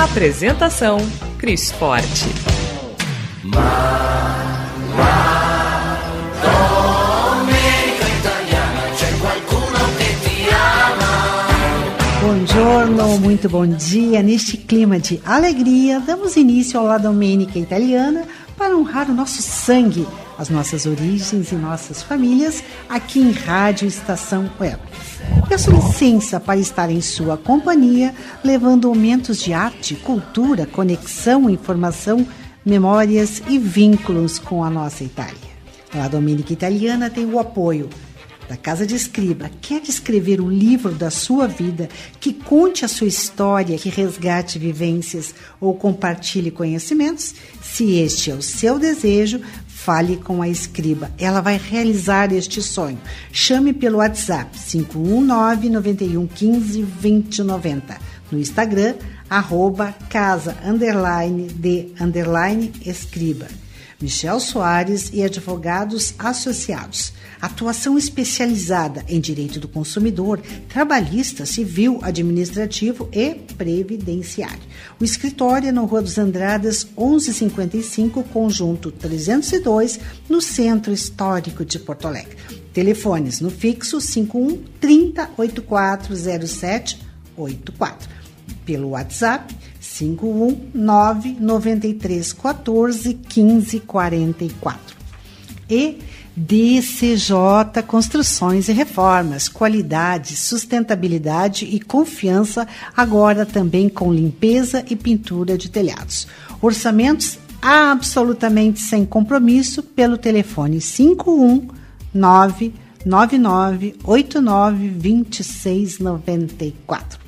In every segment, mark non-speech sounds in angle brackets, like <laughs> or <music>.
Apresentação: Cris Forte. Buongiorno, muito bom dia. Neste clima de alegria, damos início ao La Domenica Italiana para honrar o nosso sangue, as nossas origens e nossas famílias aqui em Rádio Estação Web. Peço licença para estar em sua companhia, levando momentos de arte, cultura, conexão, informação, memórias e vínculos com a nossa Itália. A Dominica Italiana tem o apoio da Casa de Escriba. Quer escrever um livro da sua vida que conte a sua história, que resgate vivências ou compartilhe conhecimentos? Se este é o seu desejo, Fale com a escriba. Ela vai realizar este sonho. Chame pelo WhatsApp 519 91 15 2090. No Instagram, arroba casa underline de underline escriba. Michel Soares e advogados associados. Atuação especializada em direito do consumidor, trabalhista, civil, administrativo e previdenciário. O escritório é na Rua dos Andradas, 1155, conjunto 302, no Centro Histórico de Porto Alegre. Telefones no fixo 51 30 8407 84. Pelo WhatsApp 519 93 14 15 44. E DCJ Construções e Reformas, qualidade, sustentabilidade e confiança, agora também com limpeza e pintura de telhados. Orçamentos absolutamente sem compromisso pelo telefone 519 9989 2694.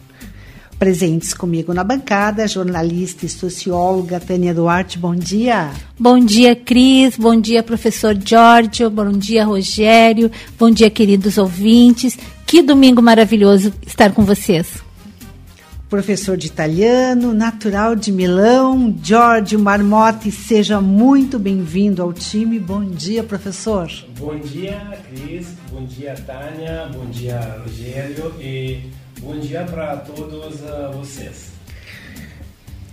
Presentes comigo na bancada, jornalista e socióloga Tânia Duarte, bom dia. Bom dia, Cris, bom dia, professor Giorgio, bom dia, Rogério, bom dia, queridos ouvintes. Que domingo maravilhoso estar com vocês. Professor de italiano, natural de Milão, Giorgio Marmotti, seja muito bem-vindo ao time. Bom dia, professor. Bom dia, Cris, bom dia, Tânia, bom dia, Rogério e Bom dia para todos uh, vocês.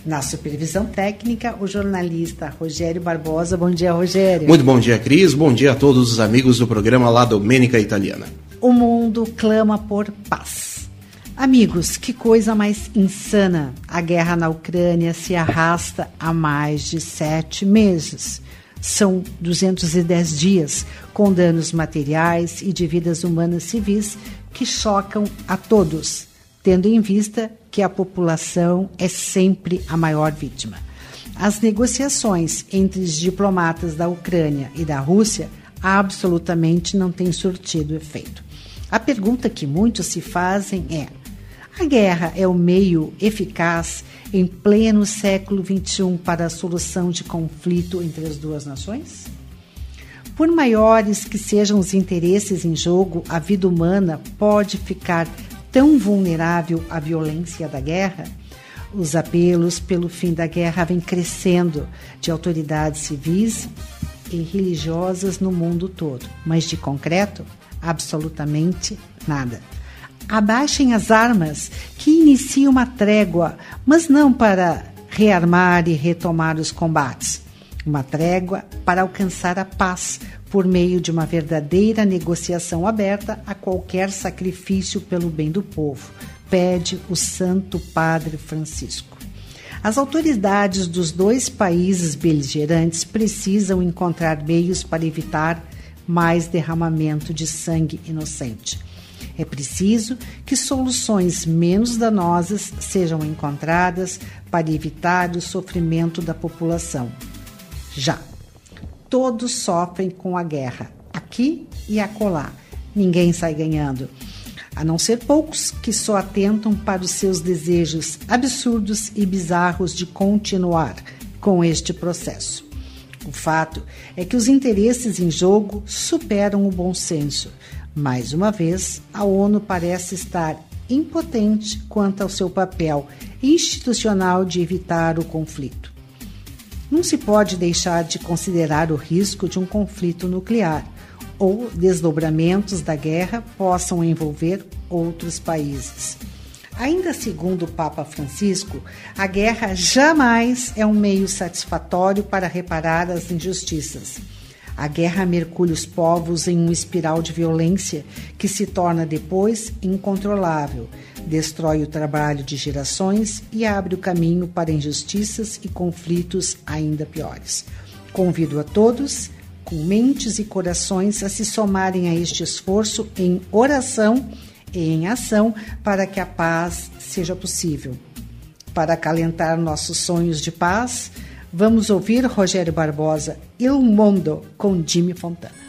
Na supervisão técnica, o jornalista Rogério Barbosa. Bom dia, Rogério. Muito bom dia, Cris. Bom dia a todos os amigos do programa La Domenica Italiana. O mundo clama por paz. Amigos, que coisa mais insana! A guerra na Ucrânia se arrasta há mais de sete meses. São 210 dias, com danos materiais e de vidas humanas civis que chocam a todos, tendo em vista que a população é sempre a maior vítima. As negociações entre os diplomatas da Ucrânia e da Rússia absolutamente não têm surtido efeito. A pergunta que muitos se fazem é: a guerra é o meio eficaz em pleno século XXI para a solução de conflito entre as duas nações? Por maiores que sejam os interesses em jogo, a vida humana pode ficar tão vulnerável à violência da guerra? Os apelos pelo fim da guerra vêm crescendo de autoridades civis e religiosas no mundo todo, mas de concreto, absolutamente nada. Abaixem as armas, que inicie uma trégua, mas não para rearmar e retomar os combates uma trégua para alcançar a paz por meio de uma verdadeira negociação aberta a qualquer sacrifício pelo bem do povo, pede o Santo Padre Francisco. As autoridades dos dois países beligerantes precisam encontrar meios para evitar mais derramamento de sangue inocente. É preciso que soluções menos danosas sejam encontradas para evitar o sofrimento da população já. Todos sofrem com a guerra, aqui e acolá. Ninguém sai ganhando. a não ser poucos que só atentam para os seus desejos absurdos e bizarros de continuar com este processo. O fato é que os interesses em jogo superam o bom senso. Mais uma vez, a ONU parece estar impotente quanto ao seu papel institucional de evitar o conflito. Não se pode deixar de considerar o risco de um conflito nuclear ou desdobramentos da guerra possam envolver outros países. Ainda segundo o Papa Francisco, a guerra jamais é um meio satisfatório para reparar as injustiças. A guerra mergulha os povos em uma espiral de violência que se torna depois incontrolável, destrói o trabalho de gerações e abre o caminho para injustiças e conflitos ainda piores. Convido a todos, com mentes e corações, a se somarem a este esforço em oração e em ação para que a paz seja possível. Para acalentar nossos sonhos de paz, vamos ouvir Rogério Barbosa, Il Mondo, com Jimmy Fontana.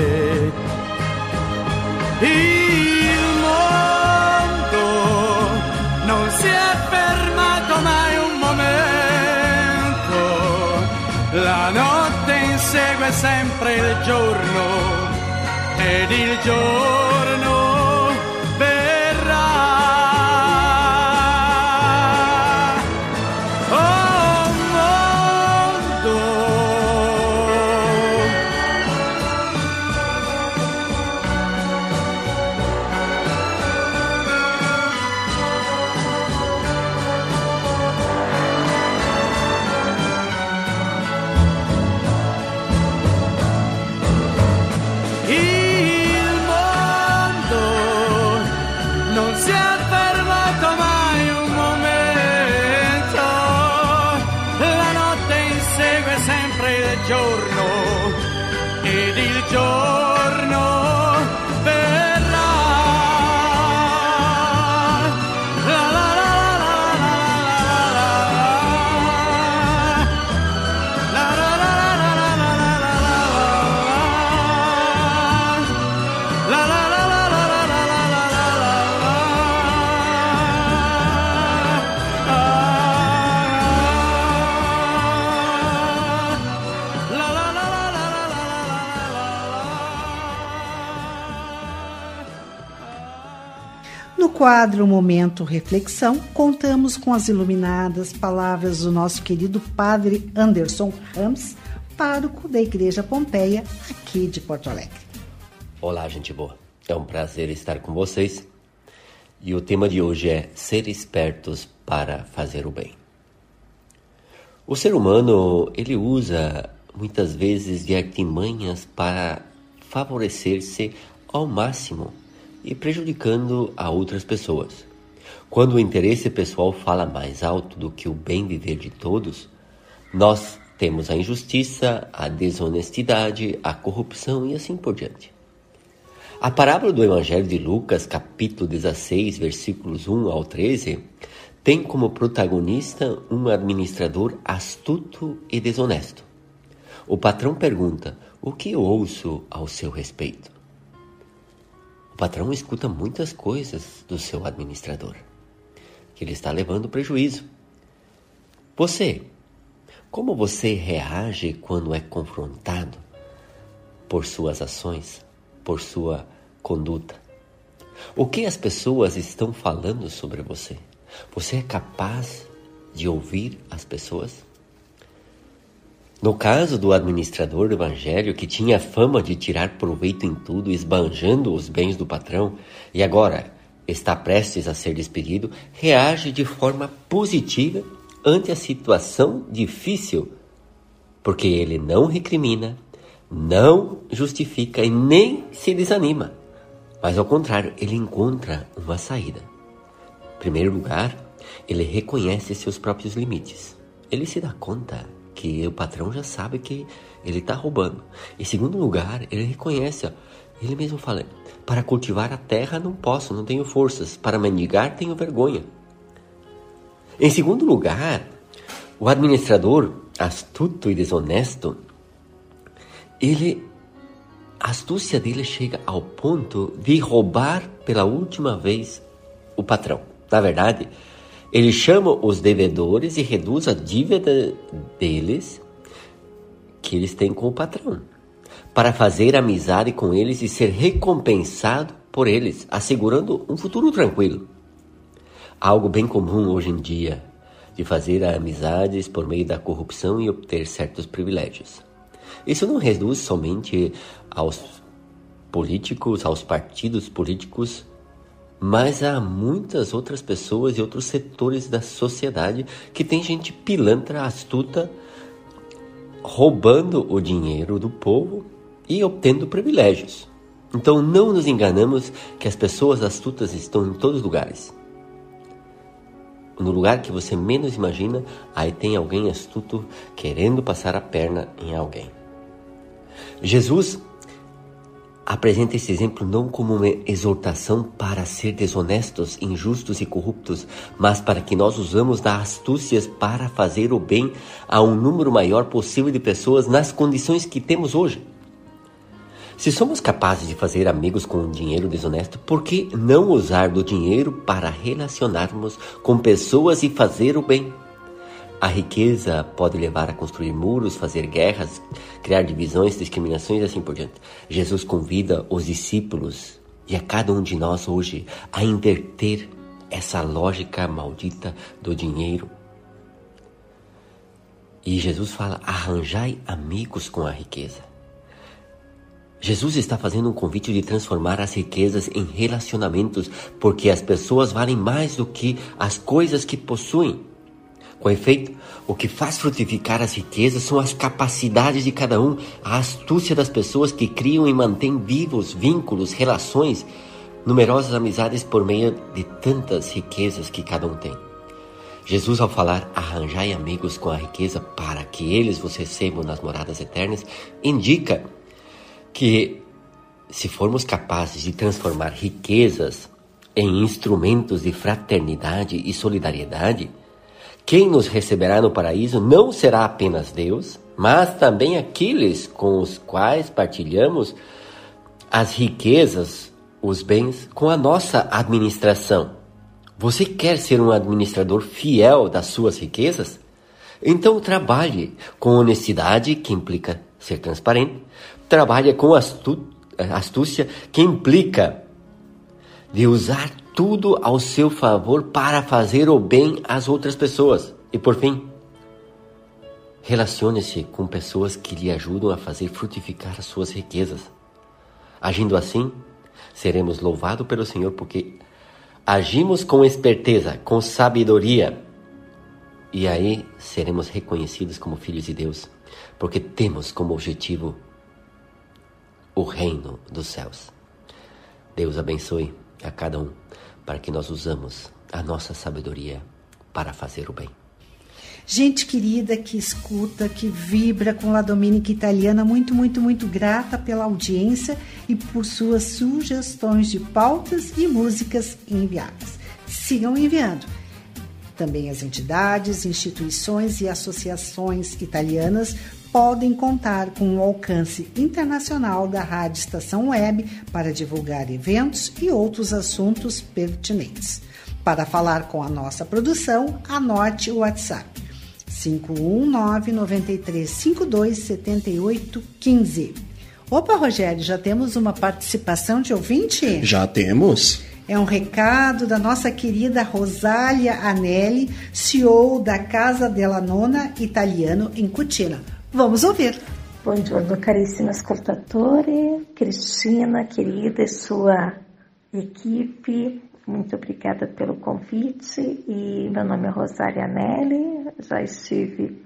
Il mondo non si è fermato mai un momento. La notte insegue sempre il giorno ed il giorno quadro Momento Reflexão, contamos com as iluminadas palavras do nosso querido padre Anderson Rams, pároco da Igreja Pompeia, aqui de Porto Alegre. Olá, gente boa. É um prazer estar com vocês. E o tema de hoje é ser espertos para fazer o bem. O ser humano, ele usa muitas vezes de artimanhas para favorecer-se ao máximo e prejudicando a outras pessoas. Quando o interesse pessoal fala mais alto do que o bem viver de todos, nós temos a injustiça, a desonestidade, a corrupção e assim por diante. A parábola do Evangelho de Lucas, capítulo 16, versículos 1 ao 13, tem como protagonista um administrador astuto e desonesto. O patrão pergunta: O que eu ouço ao seu respeito? Patrão escuta muitas coisas do seu administrador, que ele está levando prejuízo. Você, como você reage quando é confrontado por suas ações, por sua conduta. O que as pessoas estão falando sobre você? Você é capaz de ouvir as pessoas? No caso do administrador do evangelho, que tinha fama de tirar proveito em tudo, esbanjando os bens do patrão, e agora está prestes a ser despedido, reage de forma positiva ante a situação difícil, porque ele não recrimina, não justifica e nem se desanima, mas ao contrário, ele encontra uma saída. Em primeiro lugar, ele reconhece seus próprios limites. Ele se dá conta que o patrão já sabe que ele está roubando. Em segundo lugar, ele reconhece, ó, ele mesmo fala: para cultivar a terra não posso, não tenho forças, para mendigar tenho vergonha. Em segundo lugar, o administrador astuto e desonesto, ele a astúcia dele chega ao ponto de roubar pela última vez o patrão. Na verdade, ele chama os devedores e reduz a dívida deles que eles têm com o patrão, para fazer amizade com eles e ser recompensado por eles, assegurando um futuro tranquilo. Algo bem comum hoje em dia, de fazer amizades por meio da corrupção e obter certos privilégios. Isso não reduz somente aos políticos, aos partidos políticos mas há muitas outras pessoas e outros setores da sociedade que tem gente pilantra, astuta, roubando o dinheiro do povo e obtendo privilégios. Então não nos enganamos que as pessoas astutas estão em todos os lugares. No lugar que você menos imagina, aí tem alguém astuto querendo passar a perna em alguém. Jesus apresenta esse exemplo não como uma exortação para ser desonestos, injustos e corruptos, mas para que nós usamos das astúcias para fazer o bem a um número maior possível de pessoas nas condições que temos hoje. Se somos capazes de fazer amigos com dinheiro desonesto, por que não usar do dinheiro para relacionarmos com pessoas e fazer o bem? A riqueza pode levar a construir muros, fazer guerras, criar divisões, discriminações e assim por diante. Jesus convida os discípulos e a cada um de nós hoje a inverter essa lógica maldita do dinheiro. E Jesus fala: arranjai amigos com a riqueza. Jesus está fazendo um convite de transformar as riquezas em relacionamentos, porque as pessoas valem mais do que as coisas que possuem. Com efeito, o que faz frutificar as riquezas são as capacidades de cada um, a astúcia das pessoas que criam e mantêm vivos vínculos, relações, numerosas amizades por meio de tantas riquezas que cada um tem. Jesus, ao falar arranjai amigos com a riqueza para que eles vos recebam nas moradas eternas, indica que se formos capazes de transformar riquezas em instrumentos de fraternidade e solidariedade, quem nos receberá no paraíso não será apenas Deus, mas também aqueles com os quais partilhamos as riquezas, os bens, com a nossa administração. Você quer ser um administrador fiel das suas riquezas? Então trabalhe com honestidade, que implica ser transparente. Trabalhe com astúcia, que implica de usar tudo ao seu favor para fazer o bem às outras pessoas. E por fim, relacione-se com pessoas que lhe ajudam a fazer frutificar as suas riquezas. Agindo assim, seremos louvados pelo Senhor porque agimos com esperteza, com sabedoria. E aí seremos reconhecidos como filhos de Deus, porque temos como objetivo o reino dos céus. Deus abençoe a cada um para que nós usamos a nossa sabedoria para fazer o bem. Gente querida que escuta, que vibra com La Dominica Italiana, muito, muito, muito grata pela audiência e por suas sugestões de pautas e músicas enviadas. Sigam enviando. Também as entidades, instituições e associações italianas podem contar com o alcance internacional da Rádio Estação Web para divulgar eventos e outros assuntos pertinentes. Para falar com a nossa produção, anote o WhatsApp 519 9352 7815 Opa, Rogério, já temos uma participação de ouvinte? Já temos. É um recado da nossa querida Rosália Anelli, CEO da Casa della Nona Italiano em Cutina. Vamos ouvir. Buongiorno carissimi ascoltatori, Cristina querida e sua equipe, muito obrigada pelo convite e meu nome é Rosália Anelli, já estive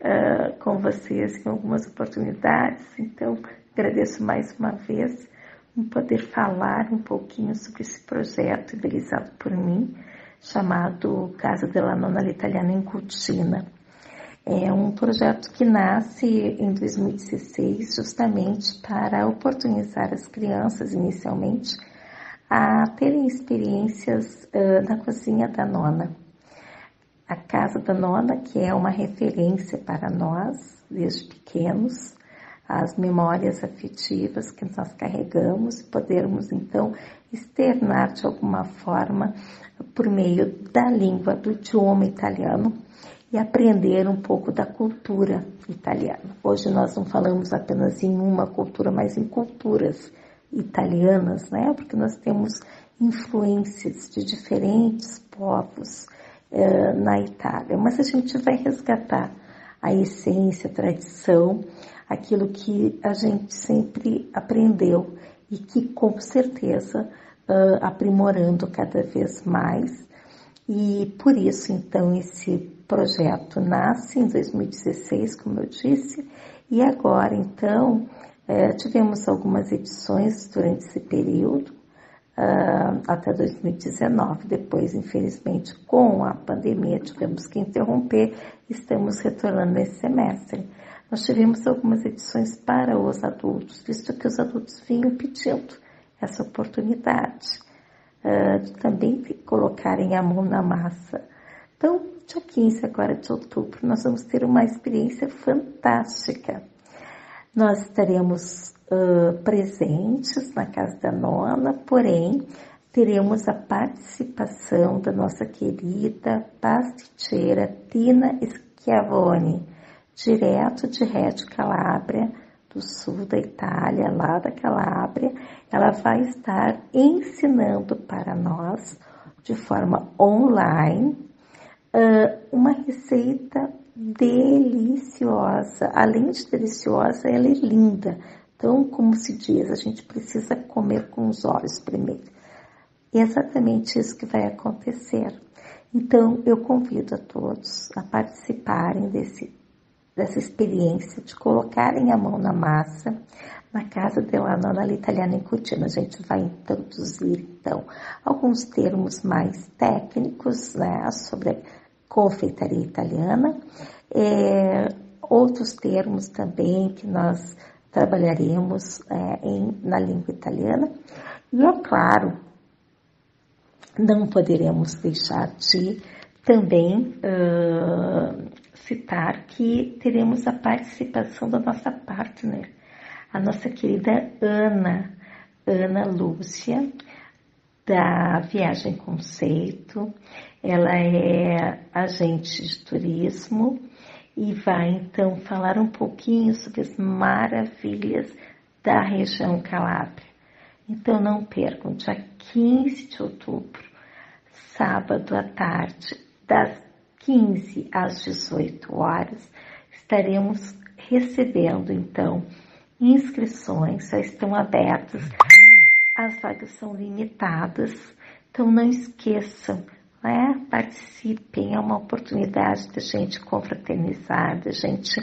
uh, com vocês em algumas oportunidades, então agradeço mais uma vez poder falar um pouquinho sobre esse projeto idealizado por mim, chamado Casa della Nonna Italiana em Cutina. É um projeto que nasce em 2016 justamente para oportunizar as crianças, inicialmente, a terem experiências uh, na cozinha da nona. A Casa da Nona, que é uma referência para nós, desde pequenos, as memórias afetivas que nós carregamos, podermos então externar de alguma forma por meio da língua, do idioma italiano e aprender um pouco da cultura italiana. Hoje nós não falamos apenas em uma cultura, mas em culturas italianas, né? Porque nós temos influências de diferentes povos eh, na Itália, mas a gente vai resgatar a essência, a tradição aquilo que a gente sempre aprendeu e que com certeza uh, aprimorando cada vez mais. E por isso, então, esse projeto nasce em 2016, como eu disse, e agora, então, é, tivemos algumas edições durante esse período, uh, até 2019. Depois, infelizmente, com a pandemia, tivemos que interromper, estamos retornando esse semestre. Nós tivemos algumas edições para os adultos, visto que os adultos vinham pedindo essa oportunidade uh, de também colocarem a mão na massa. Então, dia 15 agora de outubro, nós vamos ter uma experiência fantástica. Nós estaremos uh, presentes na Casa da Nona, porém, teremos a participação da nossa querida pasticeira Tina Schiavone, direto de Reggio Calabria, do sul da Itália, lá da Calábria, ela vai estar ensinando para nós, de forma online, uma receita deliciosa. Além de deliciosa, ela é linda. Então, como se diz, a gente precisa comer com os olhos primeiro. E é exatamente isso que vai acontecer. Então, eu convido a todos a participarem desse dessa experiência de colocarem a mão na massa na casa dela Nona Italiana em Cutina. A gente vai introduzir, então, alguns termos mais técnicos né, sobre confeitaria italiana, é, outros termos também que nós trabalharemos é, em, na língua italiana. E, é claro, não poderemos deixar de também uh, citar que teremos a participação da nossa partner, a nossa querida Ana, Ana Lúcia, da Viagem Conceito. Ela é agente de turismo e vai então falar um pouquinho sobre as maravilhas da região Calábria. Então não percam, dia 15 de outubro, sábado à tarde, das 15 às 18 horas, estaremos recebendo então inscrições, já estão abertas, as vagas são limitadas, então não esqueçam, né? participem, é uma oportunidade da gente confraternizar, da gente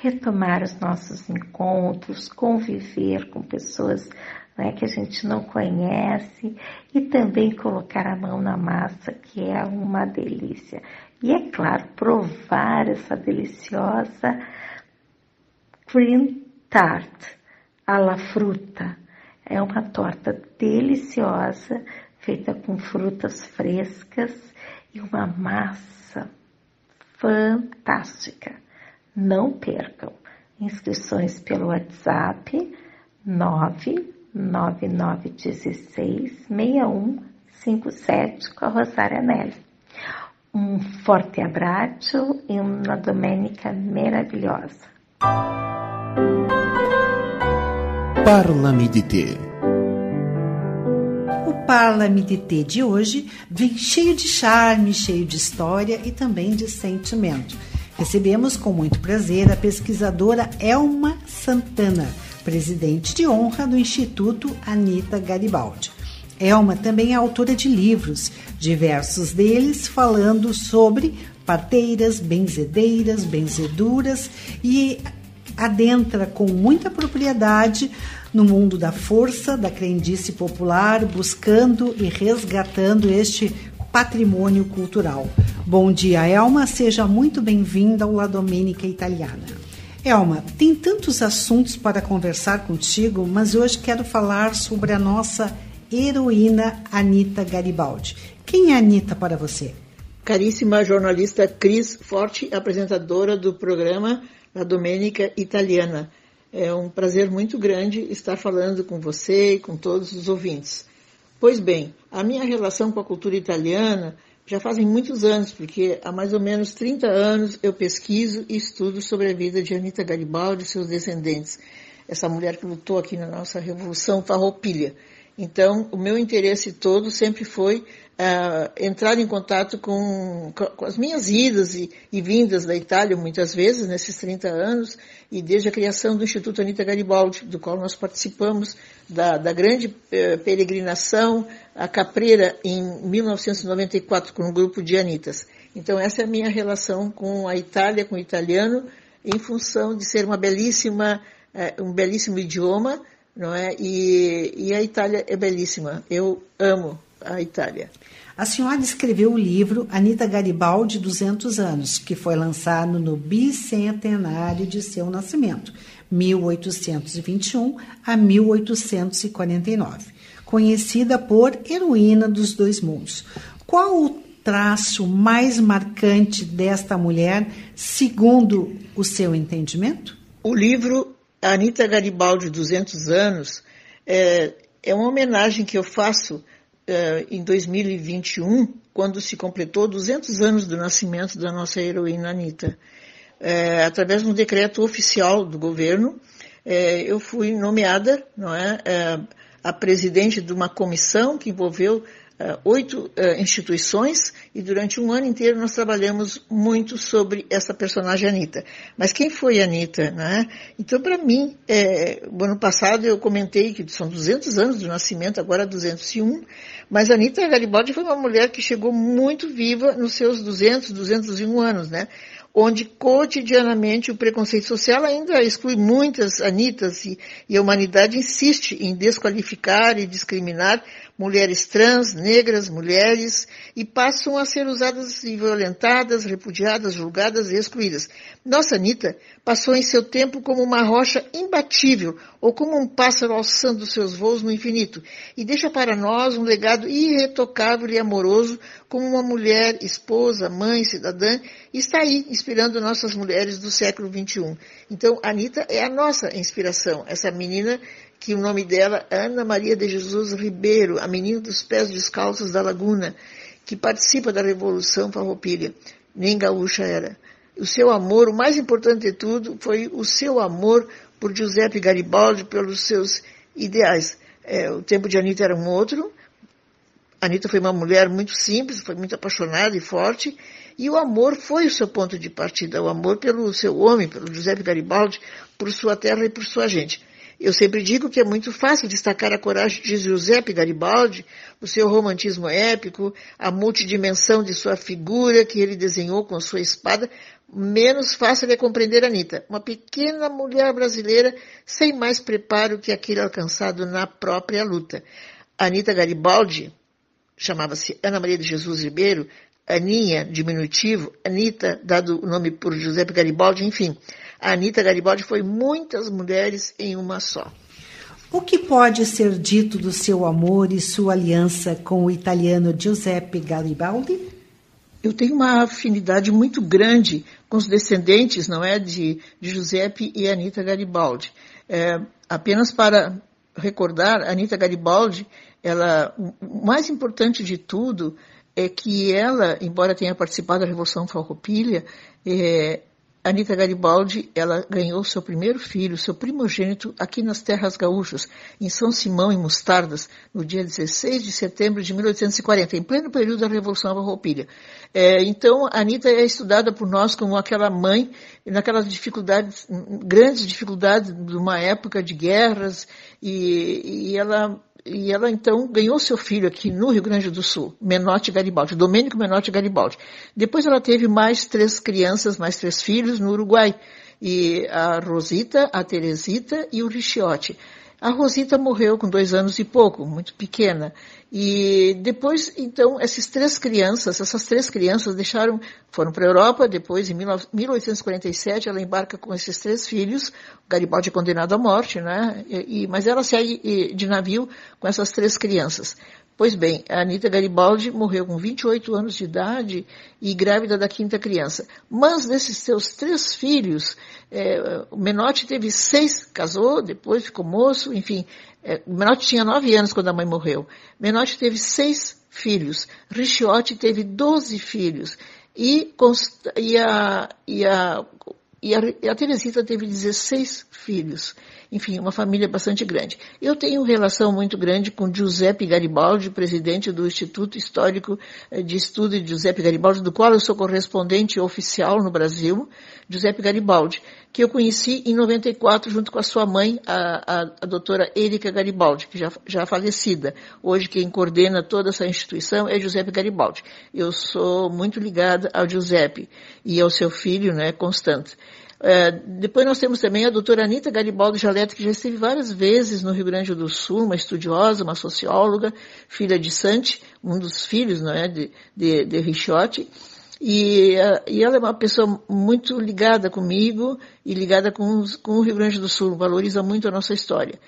retomar os nossos encontros, conviver com pessoas né, que a gente não conhece e também colocar a mão na massa, que é uma delícia. E é claro, provar essa deliciosa cream tart à la fruta. É uma torta deliciosa, feita com frutas frescas e uma massa fantástica. Não percam. Inscrições pelo WhatsApp 99916 6157 com a Rosária Nelly. Um forte abraço e uma domenica maravilhosa. Parla-me de Tê. Parla-me de Tê de hoje vem cheio de charme, cheio de história e também de sentimento. Recebemos com muito prazer a pesquisadora Elma Santana, presidente de honra do Instituto Anita Garibaldi. Elma também é autora de livros, diversos deles falando sobre parteiras, benzedeiras, benzeduras e adentra com muita propriedade no mundo da força, da crendice popular, buscando e resgatando este patrimônio cultural. Bom dia, Elma, seja muito bem-vinda ao La Domenica Italiana. Elma, tem tantos assuntos para conversar contigo, mas hoje quero falar sobre a nossa heroína Anita Garibaldi. Quem é Anita para você? Caríssima jornalista Cris Forte, apresentadora do programa La Domenica Italiana. É um prazer muito grande estar falando com você e com todos os ouvintes. Pois bem, a minha relação com a cultura italiana já fazem muitos anos, porque há mais ou menos 30 anos eu pesquiso e estudo sobre a vida de Anita Garibaldi e seus descendentes, essa mulher que lutou aqui na nossa Revolução Farroupilha. Então, o meu interesse todo sempre foi uh, entrar em contato com, com as minhas idas e, e, vindas da Itália, muitas vezes, nesses 30 anos, e desde a criação do Instituto Anita Garibaldi, do qual nós participamos da, da grande uh, peregrinação a Capreira em 1994, com um grupo de Anitas. Então, essa é a minha relação com a Itália, com o italiano, em função de ser uma belíssima, uh, um belíssimo idioma, não é? E, e a Itália é belíssima. Eu amo a Itália. A senhora escreveu o livro Anita Garibaldi 200 anos, que foi lançado no bicentenário de seu nascimento, 1821 a 1849, conhecida por heroína dos dois mundos. Qual o traço mais marcante desta mulher, segundo o seu entendimento? O livro a Anitta Garibaldi 200 anos é, é uma homenagem que eu faço em 2021, quando se completou 200 anos do nascimento da nossa heroína Anitta. É, através de um decreto oficial do governo, é, eu fui nomeada não é, a presidente de uma comissão que envolveu oito uh, instituições e durante um ano inteiro nós trabalhamos muito sobre essa personagem Anitta. Mas quem foi Anitta? Né? Então, para mim, é, o ano passado eu comentei que são 200 anos do nascimento, agora 201, mas Anitta Garibaldi foi uma mulher que chegou muito viva nos seus 200, 201 anos, né? onde cotidianamente o preconceito social ainda exclui muitas Anitas e, e a humanidade insiste em desqualificar e discriminar mulheres trans, negras, mulheres, e passam a ser usadas e violentadas, repudiadas, julgadas e excluídas. Nossa Anitta passou em seu tempo como uma rocha imbatível, ou como um pássaro alçando seus voos no infinito, e deixa para nós um legado irretocável e amoroso como uma mulher, esposa, mãe, cidadã, e está aí inspirando nossas mulheres do século XXI. Então, Anitta é a nossa inspiração, essa menina que o nome dela é Ana Maria de Jesus Ribeiro, a menina dos pés descalços da Laguna, que participa da Revolução Farroupilha. Nem gaúcha era. O seu amor, o mais importante de tudo, foi o seu amor por Giuseppe Garibaldi, pelos seus ideais. É, o tempo de Anitta era um outro. Anitta foi uma mulher muito simples, foi muito apaixonada e forte, e o amor foi o seu ponto de partida, o amor pelo seu homem, pelo Giuseppe Garibaldi, por sua terra e por sua gente. Eu sempre digo que é muito fácil destacar a coragem de Giuseppe Garibaldi, o seu romantismo épico, a multidimensão de sua figura que ele desenhou com sua espada. Menos fácil é compreender Anitta, uma pequena mulher brasileira sem mais preparo que aquele alcançado na própria luta. Anitta Garibaldi, chamava-se Ana Maria de Jesus Ribeiro, Aninha, diminutivo, Anitta, dado o nome por Giuseppe Garibaldi, enfim. A Anitta Garibaldi foi muitas mulheres em uma só. O que pode ser dito do seu amor e sua aliança com o italiano Giuseppe Garibaldi? Eu tenho uma afinidade muito grande com os descendentes, não é, de, de Giuseppe e Anita Garibaldi. É, apenas para recordar, Anita Garibaldi, ela, o mais importante de tudo é que ela, embora tenha participado da Revolução Farroupilha, é, Anita Garibaldi, ela ganhou seu primeiro filho, seu primogênito, aqui nas terras gaúchas, em São Simão, em Mostardas, no dia 16 de setembro de 1840, em pleno período da Revolução Farroupilha. É, então, a Anitta é estudada por nós como aquela mãe, naquelas dificuldades, grandes dificuldades de uma época de guerras, e, e ela e ela então ganhou seu filho aqui no Rio Grande do Sul, Menotti Garibaldi, Domênico Menotti Garibaldi. Depois ela teve mais três crianças, mais três filhos no Uruguai, e a Rosita, a Teresita e o Richiotti. A Rosita morreu com dois anos e pouco, muito pequena. E depois, então, essas três crianças, essas três crianças deixaram, foram para a Europa, depois, em 1847, ela embarca com esses três filhos, Garibaldi é condenado à morte, né? E, mas ela segue de navio com essas três crianças. Pois bem, a Anitta Garibaldi morreu com 28 anos de idade e grávida da quinta criança. Mas desses seus três filhos, é, o Menotti teve seis, casou, depois ficou moço, enfim. É, o Menotti tinha nove anos quando a mãe morreu. Menotti teve seis filhos. Richiotti teve doze filhos. E, e, a, e, a, e, a, e a Teresita teve 16 filhos enfim, uma família bastante grande. Eu tenho relação muito grande com Giuseppe Garibaldi, presidente do Instituto Histórico eh, de Estudo de Giuseppe Garibaldi, do qual eu sou correspondente oficial no Brasil, Giuseppe Garibaldi, que eu conheci em 94 junto com a sua mãe, a, a, a doutora Erika Garibaldi, que já, já falecida. Hoje quem coordena toda essa instituição é Giuseppe Garibaldi. Eu sou muito ligada ao Giuseppe e ao seu filho, né, Constante. É, depois nós temos também a doutora Anitta Garibaldi Jaleta, que já esteve várias vezes no Rio Grande do Sul, uma estudiosa, uma socióloga, filha de Sante, um dos filhos não é, de, de, de Richotti. E, e, ela é uma pessoa muito ligada comigo e ligada com, com o Rio Grande do Sul, valoriza muito a nossa história.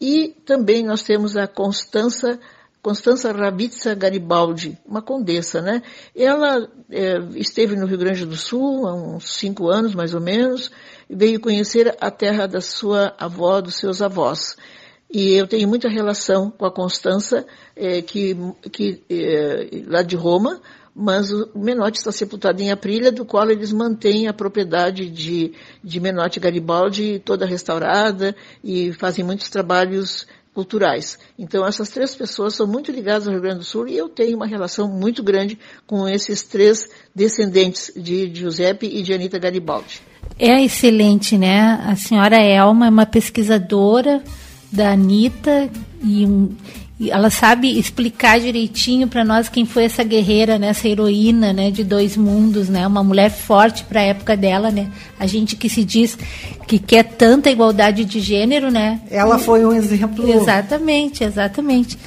E também nós temos a Constança Constança Ravitsa Garibaldi, uma condessa, né? Ela é, esteve no Rio Grande do Sul há uns cinco anos, mais ou menos, e veio conhecer a terra da sua avó, dos seus avós. E eu tenho muita relação com a Constança, é, que, que é, lá de Roma, mas o Menotti está sepultado em Aprília, do qual eles mantêm a propriedade de, de Menotti Garibaldi toda restaurada e fazem muitos trabalhos culturais. Então, essas três pessoas são muito ligadas ao Rio Grande do Sul e eu tenho uma relação muito grande com esses três descendentes de Giuseppe e de Anita Garibaldi. É excelente, né? A senhora Elma é uma pesquisadora da Anitta e um, ela sabe explicar direitinho para nós quem foi essa guerreira, né, essa heroína, né, de dois mundos, né, uma mulher forte para a época dela, né. A gente que se diz que quer tanta igualdade de gênero, né. Ela foi um exemplo. Exatamente, exatamente.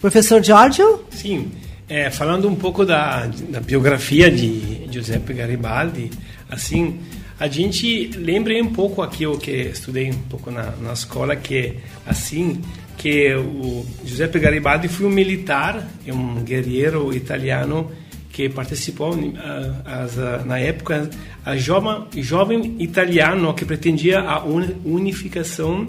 Professor Giorgio? Sim. É, falando um pouco da, da biografia de Giuseppe Garibaldi, assim, a gente lembra um pouco aquilo que estudei um pouco na, na escola, que assim que o Giuseppe Garibaldi foi um militar, um guerreiro italiano que participou as, uh, na época a jovem, jovem italiano que pretendia a unificação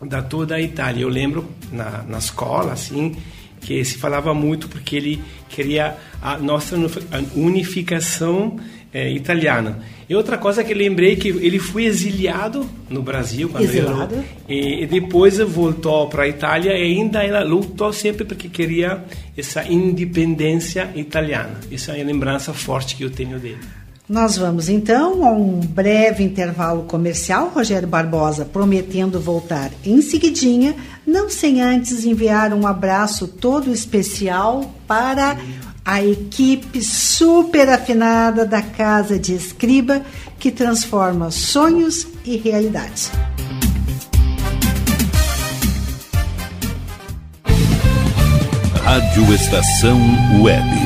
da toda a Itália. Eu lembro na, na escola assim que se falava muito porque ele queria a nossa unificação é, italiana. E outra coisa que lembrei que ele foi exiliado no Brasil quando exilado. e, e depois voltou para a Itália e ainda ela lutou sempre porque queria essa independência italiana. Essa é a lembrança forte que eu tenho dele. Nós vamos então a um breve intervalo comercial, Rogério Barbosa prometendo voltar em seguidinha, não sem antes enviar um abraço todo especial para a equipe super afinada da Casa de Escriba que transforma sonhos e realidades. Rádio Estação Web.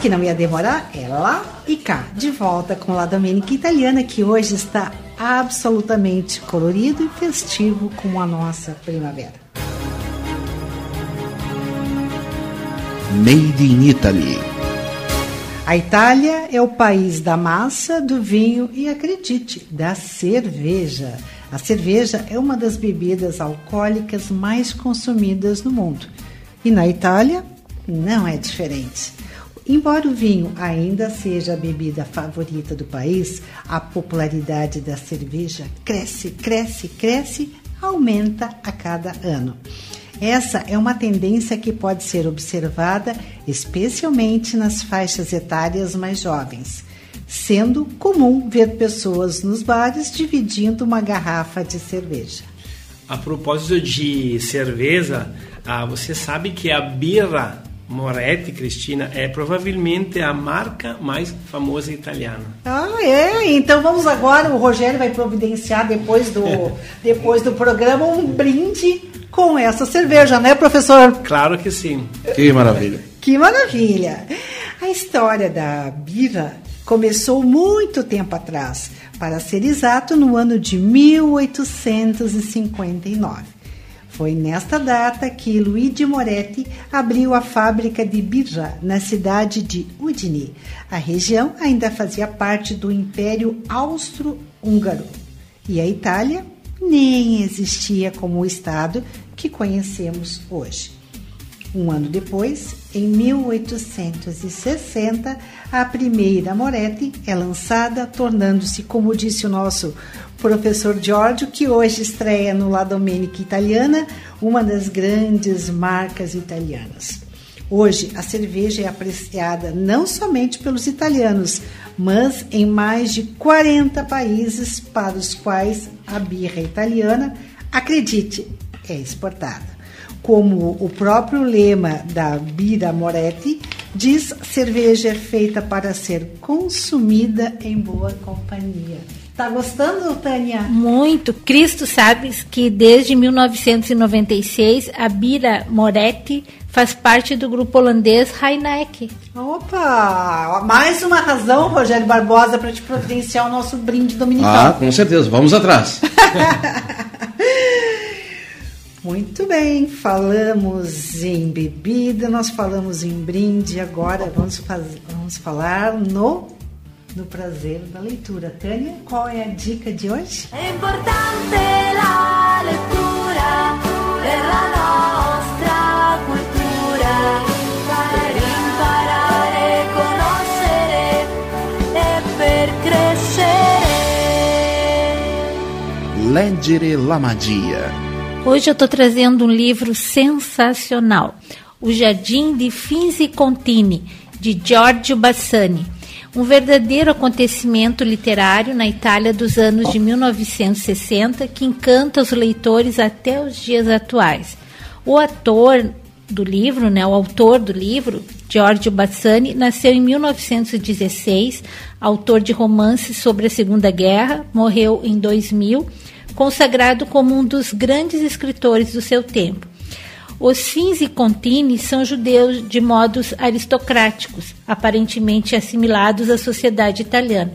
que não ia demorar? É lá e cá, de volta com La Domenica Italiana, que hoje está absolutamente colorido e festivo como a nossa primavera. Made in Italy. A Itália é o país da massa, do vinho e, acredite, da cerveja. A cerveja é uma das bebidas alcoólicas mais consumidas no mundo. E na Itália não é diferente. Embora o vinho ainda seja a bebida favorita do país, a popularidade da cerveja cresce, cresce, cresce, aumenta a cada ano. Essa é uma tendência que pode ser observada especialmente nas faixas etárias mais jovens, sendo comum ver pessoas nos bares dividindo uma garrafa de cerveja. A propósito de cerveja, ah, você sabe que a birra Moretti, Cristina, é provavelmente a marca mais famosa italiana. Ah, é? Então vamos agora, o Rogério vai providenciar depois do, <laughs> depois do programa um brinde com essa cerveja, né, professor? Claro que sim. Que maravilha. Que maravilha. A história da birra começou muito tempo atrás, para ser exato, no ano de 1859. Foi nesta data que Luigi Moretti abriu a fábrica de birra na cidade de Udine. A região ainda fazia parte do Império Austro-Húngaro e a Itália nem existia como o estado que conhecemos hoje. Um ano depois, em 1860, a primeira Moretti é lançada, tornando-se, como disse o nosso professor Giorgio, que hoje estreia no La Domenica Italiana, uma das grandes marcas italianas. Hoje, a cerveja é apreciada não somente pelos italianos, mas em mais de 40 países para os quais a birra italiana, acredite, é exportada. Como o próprio lema da Bira Moretti diz, cerveja é feita para ser consumida em boa companhia. Tá gostando, Tânia? Muito. Cristo sabe que desde 1996 a Bira Moretti faz parte do grupo holandês Heineken. Opa! Mais uma razão, Rogério Barbosa, para te providenciar o nosso brinde dominical. Ah, com certeza. Vamos atrás. <laughs> Muito bem, falamos em bebida, nós falamos em brinde, agora vamos, vamos falar no, no prazer da leitura. Tânia, qual é a dica de hoje? É importante a leitura per la nostra cultura, e. Leggere la magia. Hoje eu estou trazendo um livro sensacional, O Jardim de Finzi Contini, de Giorgio Bassani. Um verdadeiro acontecimento literário na Itália dos anos de 1960 que encanta os leitores até os dias atuais. O ator do livro, né, o autor do livro, Giorgio Bassani, nasceu em 1916, autor de romances sobre a Segunda Guerra, morreu em 2000 consagrado como um dos grandes escritores do seu tempo. Os Finzi Contini são judeus de modos aristocráticos, aparentemente assimilados à sociedade italiana.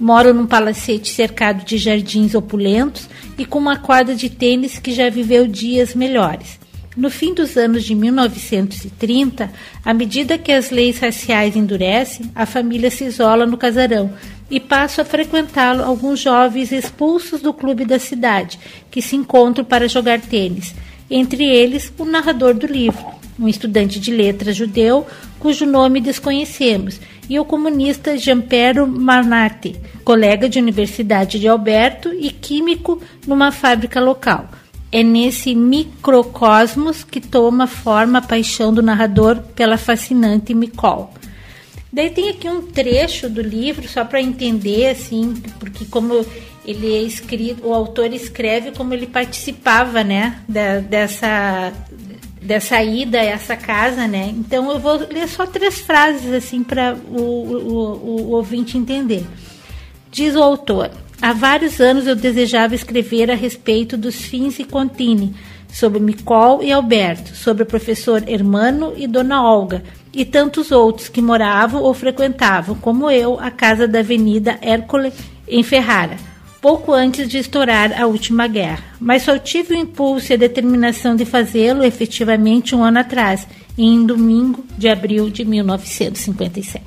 Moram num palacete cercado de jardins opulentos e com uma quadra de tênis que já viveu dias melhores. No fim dos anos de 1930, à medida que as leis raciais endurecem, a família se isola no casarão e passa a frequentá-lo alguns jovens expulsos do clube da cidade, que se encontram para jogar tênis. Entre eles, o narrador do livro, um estudante de letras judeu cujo nome desconhecemos, e o comunista Gianpiero Marnatti, colega de universidade de Alberto e químico numa fábrica local. É nesse microcosmos que toma forma a paixão do narrador pela fascinante Micol. Daí tem aqui um trecho do livro só para entender assim, porque como ele é escrito, o autor escreve como ele participava, né, da, dessa dessa ida a essa casa, né? Então eu vou ler só três frases assim para o, o, o, ouvinte entender. Diz o autor: Há vários anos eu desejava escrever a respeito dos fins e Contini, sobre Micol e Alberto, sobre o professor Hermano e Dona Olga, e tantos outros que moravam ou frequentavam, como eu, a casa da Avenida Hércules em Ferrara, pouco antes de estourar a última guerra. Mas só tive o impulso e a determinação de fazê-lo efetivamente um ano atrás, em domingo de abril de 1957.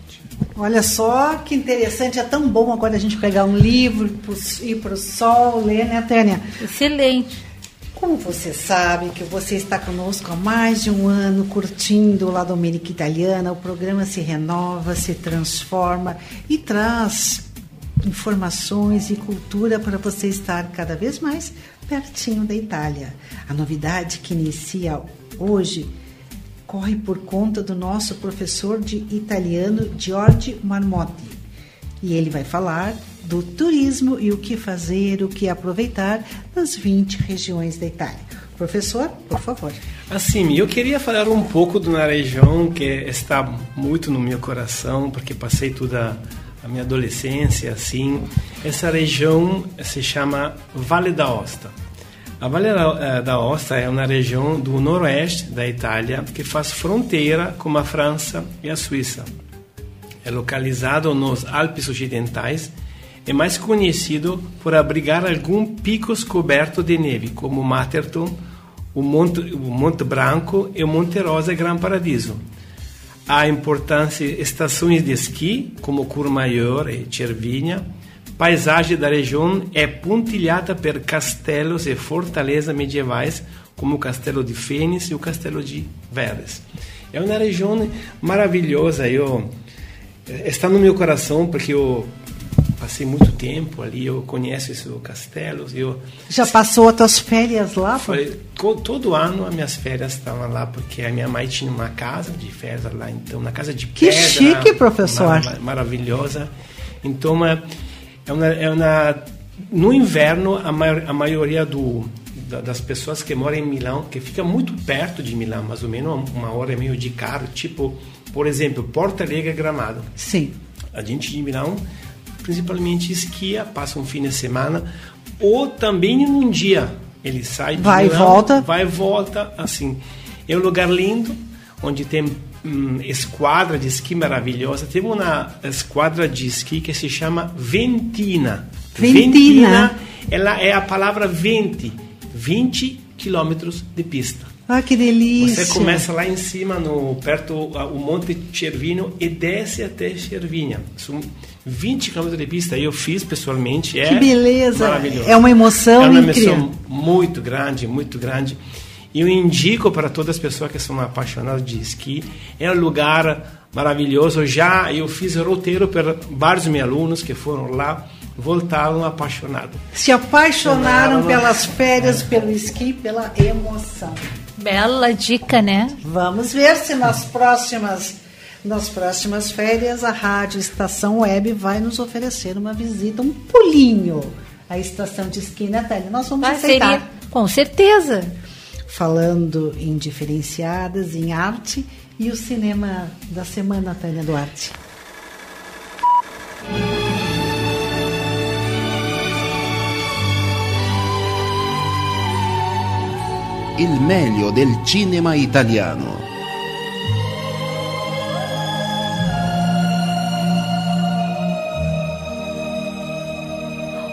Olha só que interessante, é tão bom agora a gente pegar um livro, ir para o sol, ler, né, Tânia? Excelente. Como você sabe que você está conosco há mais de um ano curtindo La Domenica Italiana, o programa se renova, se transforma e traz informações e cultura para você estar cada vez mais pertinho da Itália. A novidade que inicia hoje corre por conta do nosso professor de italiano Giorgi Marmotti. E ele vai falar do turismo e o que fazer, o que aproveitar nas 20 regiões da Itália. Professor, por favor. Assim, eu queria falar um pouco de uma região que está muito no meu coração, porque passei toda a minha adolescência assim. Essa região se chama Vale da Osta. A Vale da Osta é uma região do noroeste da Itália que faz fronteira com a França e a Suíça. É localizado nos Alpes Ocidentais é mais conhecido por abrigar alguns picos cobertos de neve, como Matterton, o Monte, o Monte Branco e o Monte Rosa Gran Paradiso. Há importantes estações de esqui, como Courmayeur e Cervinia, paisagem da região é pontilhada por castelos e fortalezas medievais, como o Castelo de Fênix e o Castelo de Verdes. É uma região maravilhosa, eu está no meu coração porque eu passei muito tempo ali, eu conheço esses castelos. Eu já passou as tuas férias lá? Foi, todo ano as minhas férias estavam lá porque a minha mãe tinha uma casa de férias lá, então na casa de que pedra. Que chique, professor! Mar, maravilhosa. Então é, é uma, é uma no inverno a, maior, a maioria do das pessoas que moram em Milão, que fica muito perto de Milão, mais ou menos uma hora e meia de carro, tipo, por exemplo, Porta Alegre Gramado. Sim. A gente de Milão principalmente esquia, passa um fim de semana, ou também num dia. Ele sai vai e volta. vai e volta, assim. É um lugar lindo, onde tem hum, esquadra de esqui maravilhosa. Tem uma esquadra de esqui que se chama Ventina. Ventina. Ventina ela é a palavra vente, 20 quilômetros de pista. Ah, que delícia! Você começa lá em cima, no perto o Monte Cervino e desce até Cervinha. São 20 km de pista. Eu fiz pessoalmente. É que beleza! Maravilhoso. É uma emoção É uma incrível. emoção muito grande, muito grande. E eu indico para todas as pessoas que são apaixonadas de esqui. É um lugar maravilhoso. Já eu fiz roteiro para vários meus alunos que foram lá voltaram apaixonados. Se apaixonaram pelas férias, pelo esqui, pela emoção. Bela dica, né? Vamos ver se nas próximas nas próximas férias a Rádio Estação Web vai nos oferecer uma visita, um pulinho à estação de esqui, né, Tânia? Nós vamos Ah, aceitar. seria, com certeza. Falando em diferenciadas, em arte e o cinema da semana, Tânia Duarte. Il meglio del cinema italiano.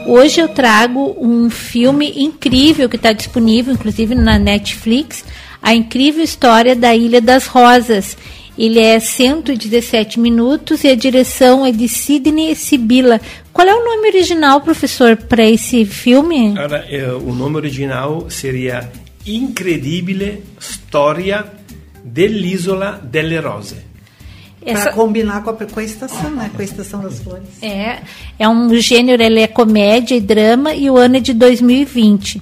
Hoje eu trago um filme incrível que está disponível, inclusive na Netflix, a incrível história da Ilha das Rosas. Ele é 117 minutos e a direção é de Sidney Sibila. Qual é o nome original, professor, para esse filme? Ora, eh, o nome original seria Incredibile Storia dell'Isola delle Rose. Para combinar com a, com a estação, né? Com a estação das flores. É, é um gênero, ele é comédia e drama e o ano é de 2020.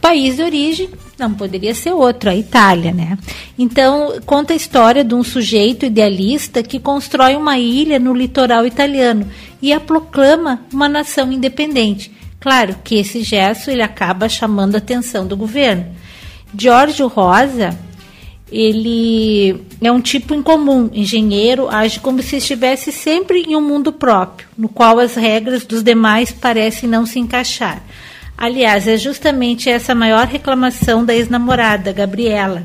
País de origem não poderia ser outro, a Itália, né? Então, conta a história de um sujeito idealista que constrói uma ilha no litoral italiano e a proclama uma nação independente. Claro que esse gesto ele acaba chamando a atenção do governo. Giorgio Rosa, ele é um tipo incomum, engenheiro, age como se estivesse sempre em um mundo próprio, no qual as regras dos demais parecem não se encaixar. Aliás, é justamente essa maior reclamação da ex-namorada, Gabriela.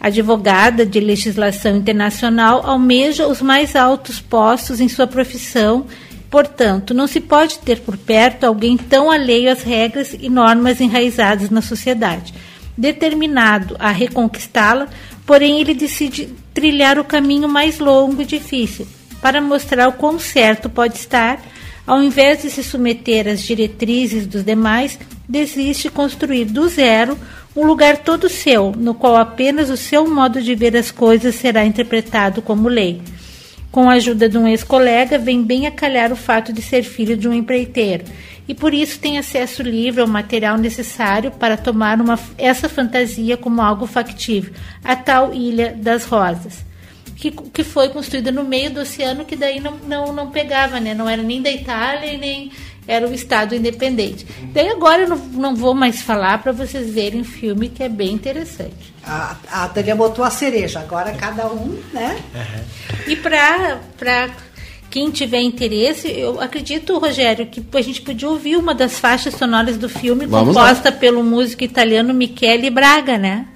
Advogada de legislação internacional, almeja os mais altos postos em sua profissão, portanto, não se pode ter por perto alguém tão alheio às regras e normas enraizadas na sociedade. Determinado a reconquistá-la, porém ele decide trilhar o caminho mais longo e difícil, para mostrar o quão certo pode estar ao invés de se submeter às diretrizes dos demais, desiste construir do zero um lugar todo seu, no qual apenas o seu modo de ver as coisas será interpretado como lei. Com a ajuda de um ex-colega, vem bem a calhar o fato de ser filho de um empreiteiro, e por isso tem acesso livre ao material necessário para tomar uma, essa fantasia como algo factível, a tal Ilha das Rosas que, que foi construída no meio do oceano, que daí não, não, não pegava, né? Não era nem da Itália e nem era o Estado independente. Daí agora eu não, não vou mais falar para vocês verem o filme, que é bem interessante. A, a Tânia botou a cereja, agora cada um, né? Uhum. E para quem tiver interesse, eu acredito, Rogério, que a gente podia ouvir uma das faixas sonoras do filme, Vamos composta lá. pelo músico italiano Michele Braga, né?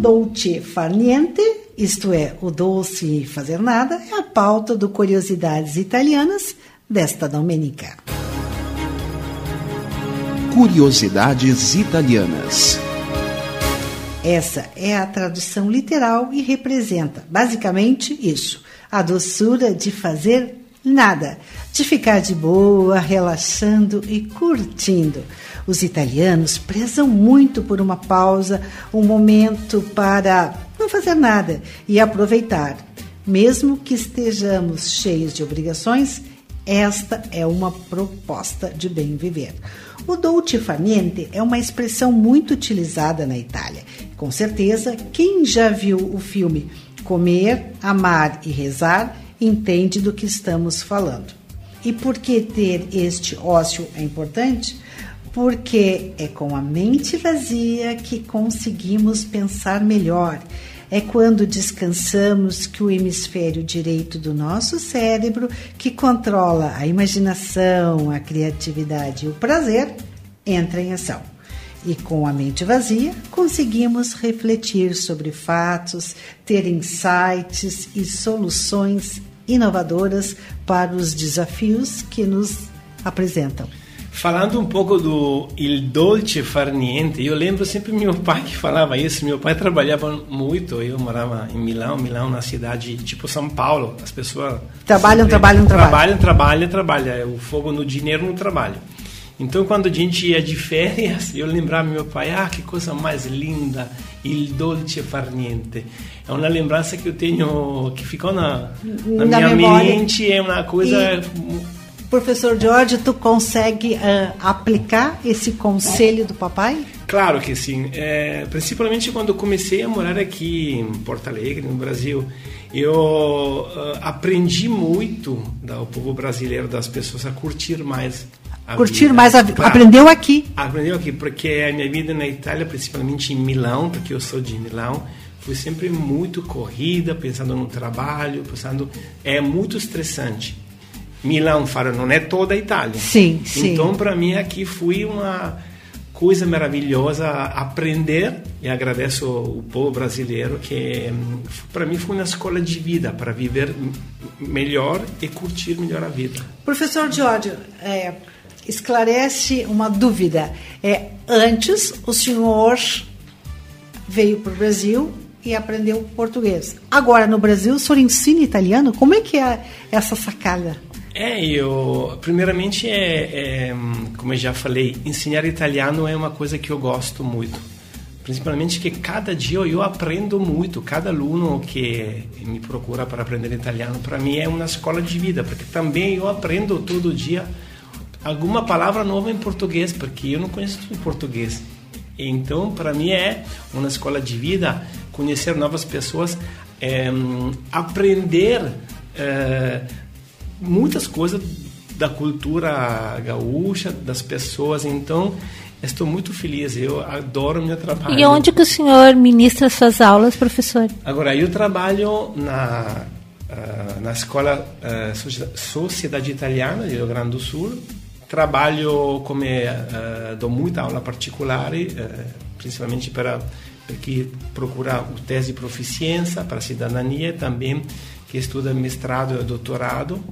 Dolce far niente, isto é, o doce fazer nada, é a pauta do Curiosidades Italianas desta domenica. Curiosidades Italianas. Essa é a tradução literal e representa basicamente isso: a doçura de fazer nada, de ficar de boa, relaxando e curtindo. Os italianos prezam muito por uma pausa, um momento para não fazer nada e aproveitar. Mesmo que estejamos cheios de obrigações, esta é uma proposta de bem viver. O dolce far niente é uma expressão muito utilizada na Itália. Com certeza, quem já viu o filme Comer, Amar e Rezar entende do que estamos falando. E por que ter este ócio é importante? Porque é com a mente vazia que conseguimos pensar melhor. É quando descansamos que o hemisfério direito do nosso cérebro, que controla a imaginação, a criatividade e o prazer, entra em ação. E com a mente vazia, conseguimos refletir sobre fatos, ter insights e soluções inovadoras para os desafios que nos apresentam. Falando um pouco do il dolce far niente, eu lembro sempre meu <laughs> pai que falava isso. Meu pai trabalhava muito. Eu morava em Milão, Milão na cidade tipo São Paulo. As pessoas trabalham, trabalham, trabalham, trabalham, trabalham, trabalham. É o fogo no dinheiro no trabalho. Então, quando a gente ia de <laughs> férias, eu lembrava meu pai, ah, que coisa mais linda, il dolce far niente. É uma lembrança que eu tenho, que ficou na, na, na minha memória. mente, é uma coisa... E, professor Jorge, tu consegue uh, aplicar esse conselho do papai? Claro que sim. É, principalmente quando comecei a morar aqui em Porto Alegre, no Brasil, eu uh, aprendi muito do povo brasileiro, das pessoas a curtir mais curtir vida. mais a vida. Aprendeu aqui. Aprendeu aqui, porque a minha vida na Itália, principalmente em Milão, porque eu sou de Milão, foi sempre muito corrida, pensando no trabalho, pensando. É muito estressante. Milão, fala, não é toda a Itália. Sim, sim. Então, para mim, aqui foi uma coisa maravilhosa aprender e agradeço o povo brasileiro que para mim foi uma escola de vida para viver melhor e curtir melhor a vida. Professor Giorgio, é, esclarece uma dúvida. É, antes, o senhor veio para o Brasil e aprendeu português. Agora, no Brasil, o senhor ensina italiano? Como é que é essa sacada? É, eu, primeiramente, é, é, como eu já falei, ensinar italiano é uma coisa que eu gosto muito. Principalmente que cada dia eu aprendo muito. Cada aluno que me procura para aprender italiano, para mim é uma escola de vida, porque também eu aprendo todo dia alguma palavra nova em português, porque eu não conheço tudo português. Então, para mim é uma escola de vida, conhecer novas pessoas, é, aprender é, muitas coisas da cultura gaúcha, das pessoas. Então, estou muito feliz. Eu adoro meu trabalho. E onde que o senhor ministra suas aulas, professor? Agora, eu trabalho na uh, na escola uh, Sociedade Italiana de Rio Grande do Sul trabalho come uh, dou muita aula particular, principalmente para que procura o tese de proficiência para cidadania, também que estuda mestrado e doutorado,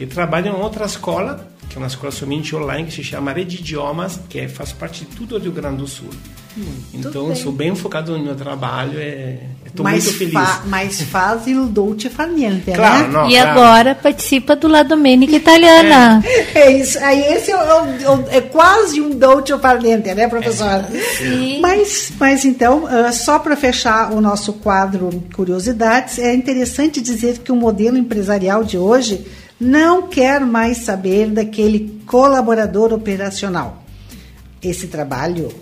e trabalho em outra escola, que é uma escola somente online, que se chama Rede Idiomas, que faz parte de tudo do Rio Grande do Sul. Muito então, bem. sou bem focado no meu trabalho e estou muito feliz. Fa mais fácil dolce far niente, claro, né? Não, e claro. agora participa do La Domenica Italiana. É, é isso. Aí esse é, é, é, quase um dolce far niente, né, professora? É. Mas, mas então, uh, só para fechar o nosso quadro Curiosidades, é interessante dizer que o modelo empresarial de hoje não quer mais saber daquele colaborador operacional. Esse trabalho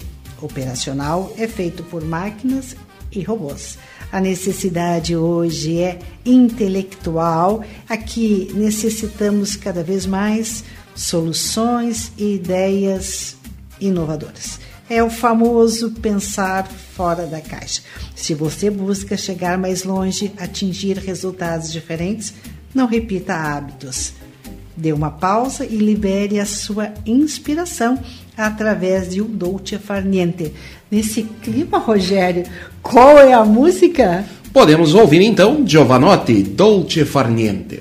operacional é feito por máquinas e robôs. A necessidade hoje é intelectual. Aqui necessitamos cada vez mais soluções e ideias inovadoras. É o famoso pensar fora da caixa. Se você busca chegar mais longe, atingir resultados diferentes, não repita hábitos. Dê uma pausa e libere a sua inspiração através de um Dolce Far Niente. Nesse clima, Rogério, qual é a música? Podemos ouvir então Giovanotti, Dolce Far Niente.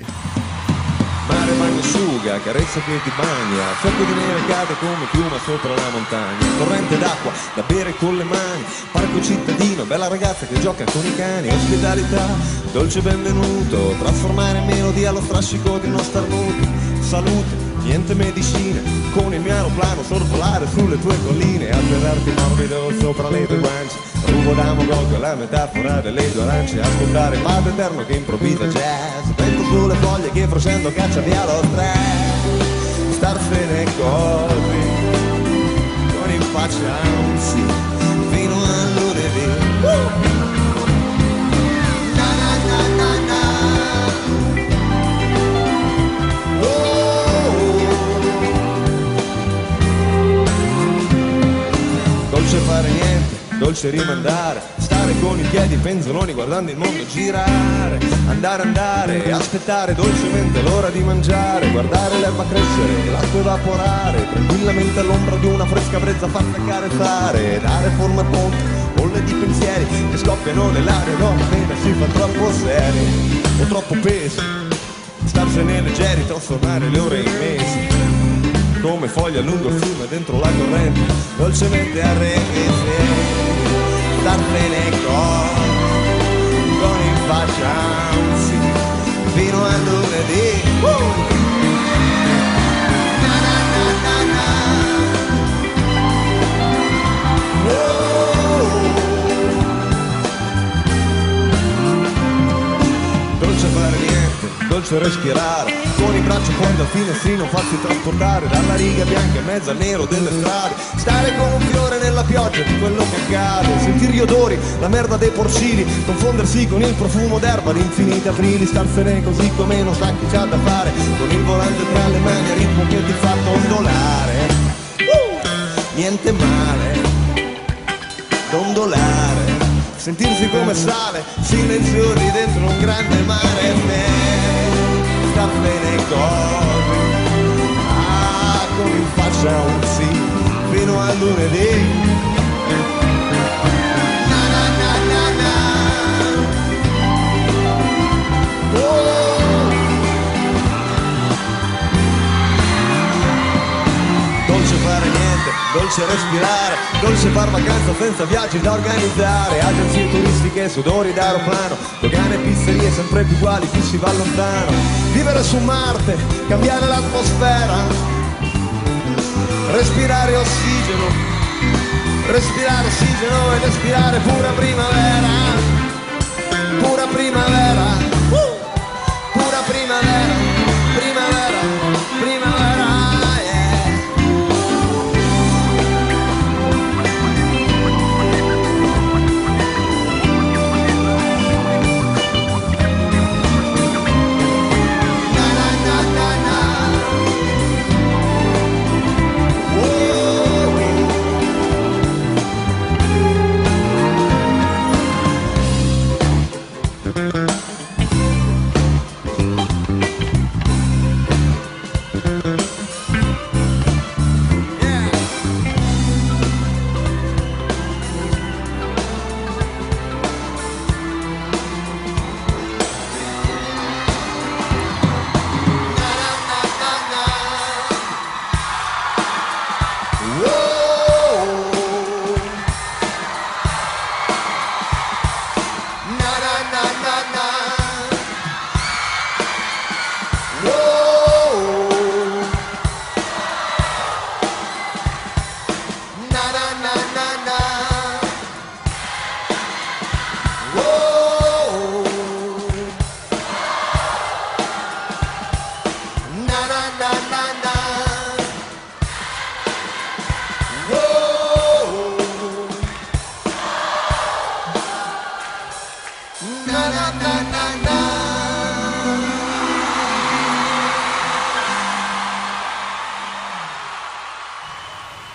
Mare asciuga, carezza che ti bagna, fiocco di neve cade come piuma sopra la montagna, torrente d'acqua da bere con le mani, parco cittadino, bella ragazza che gioca con i cani, ospitalità, dolce benvenuto, trasformare melodia allo strascico di uno starnuto, salute, niente medicina, con il mio aeroplano sorvolare sulle tue colline, atterrarti morbido sopra le tue guance, rubo da mogocco la metafora delle tue arance, ascoltare il padre eterno che improvvisa jazz, vento sulle foglie che frusendo caccia via lo stress, starsene così, con in faccia un sì, fino a lunedì. Uh! Dolce fare niente, dolce rimandare, stare con i piedi penzoloni guardando il mondo girare, andare andare, aspettare dolcemente l'ora di mangiare, guardare l'erba crescere, l'acqua evaporare, tranquillamente all'ombra di una fresca brezza fatta carezzare, dare forma a ponte, bolle di pensieri che scoppiano nell'aria non appena si fa troppo seri o troppo peso, starsene leggeri, trasformare le ore in mesi come foglia lungo il fiume dentro la corrente, dolcemente arremese, dartene con, con in faccia fino a dolce respirare, con i bracci fuori al finestrino, farsi trasportare dalla riga bianca in mezzo al nero delle strade, stare come un fiore nella pioggia di quello che accade, sentire gli odori, la merda dei porcini, confondersi con il profumo d'erba di infiniti aprili, starsene così come non sa chi c'ha da fare, con il volante tra le mani a ritmo che ti fa dondolare. Uh! Niente male, dondolare sentirsi come sale, silenziosi dentro un grande mare me, sta bene cose, ah, con in faccia un sì, fino a lunedì. Oh. Dolce fare niente, dolce respirare, dolce far vacanza senza viaggi da organizzare, agenzie turistiche, sudori d'aeroplano, dogane e pizzerie sempre più uguali, chi si va lontano, vivere su Marte, cambiare l'atmosfera, respirare ossigeno, respirare ossigeno ed respirare pura primavera, pura primavera, pura primavera,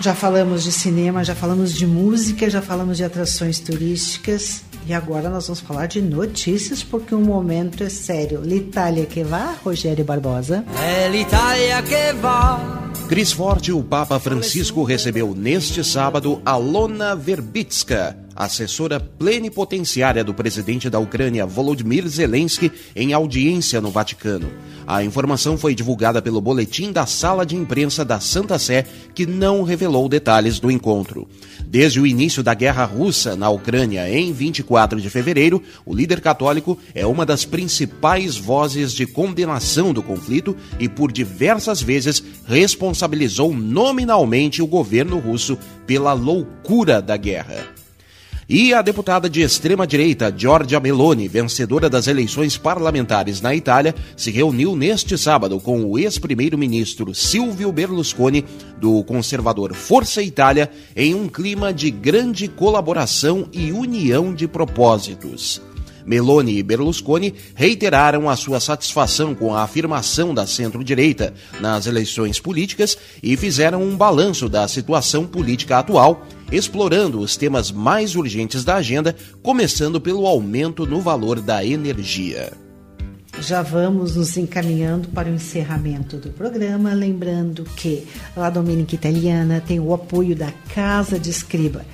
Já falamos de cinema, já falamos de música, já falamos de atrações turísticas e agora nós vamos falar de notícias porque o momento é sério. L'Italia que vá, Rogério Barbosa. É l'Italia que vá. Cris Forte, o Papa Francisco recebeu neste sábado a Lona Verbitska, assessora plenipotenciária do presidente da Ucrânia, Volodymyr Zelensky, em audiência no Vaticano. A informação foi divulgada pelo boletim da sala de imprensa da Santa Sé, que não revelou detalhes do encontro. Desde o início da guerra russa na Ucrânia em 24 de fevereiro, o líder católico é uma das principais vozes de condenação do conflito e, por diversas vezes, responsabilizou nominalmente o governo russo pela loucura da guerra. E a deputada de extrema-direita, Giorgia Meloni, vencedora das eleições parlamentares na Itália, se reuniu neste sábado com o ex-primeiro-ministro Silvio Berlusconi, do conservador Força Itália, em um clima de grande colaboração e união de propósitos. Meloni e Berlusconi reiteraram a sua satisfação com a afirmação da centro-direita nas eleições políticas e fizeram um balanço da situação política atual, explorando os temas mais urgentes da agenda, começando pelo aumento no valor da energia. Já vamos nos encaminhando para o encerramento do programa, lembrando que a Domenica Italiana tem o apoio da Casa de Escriba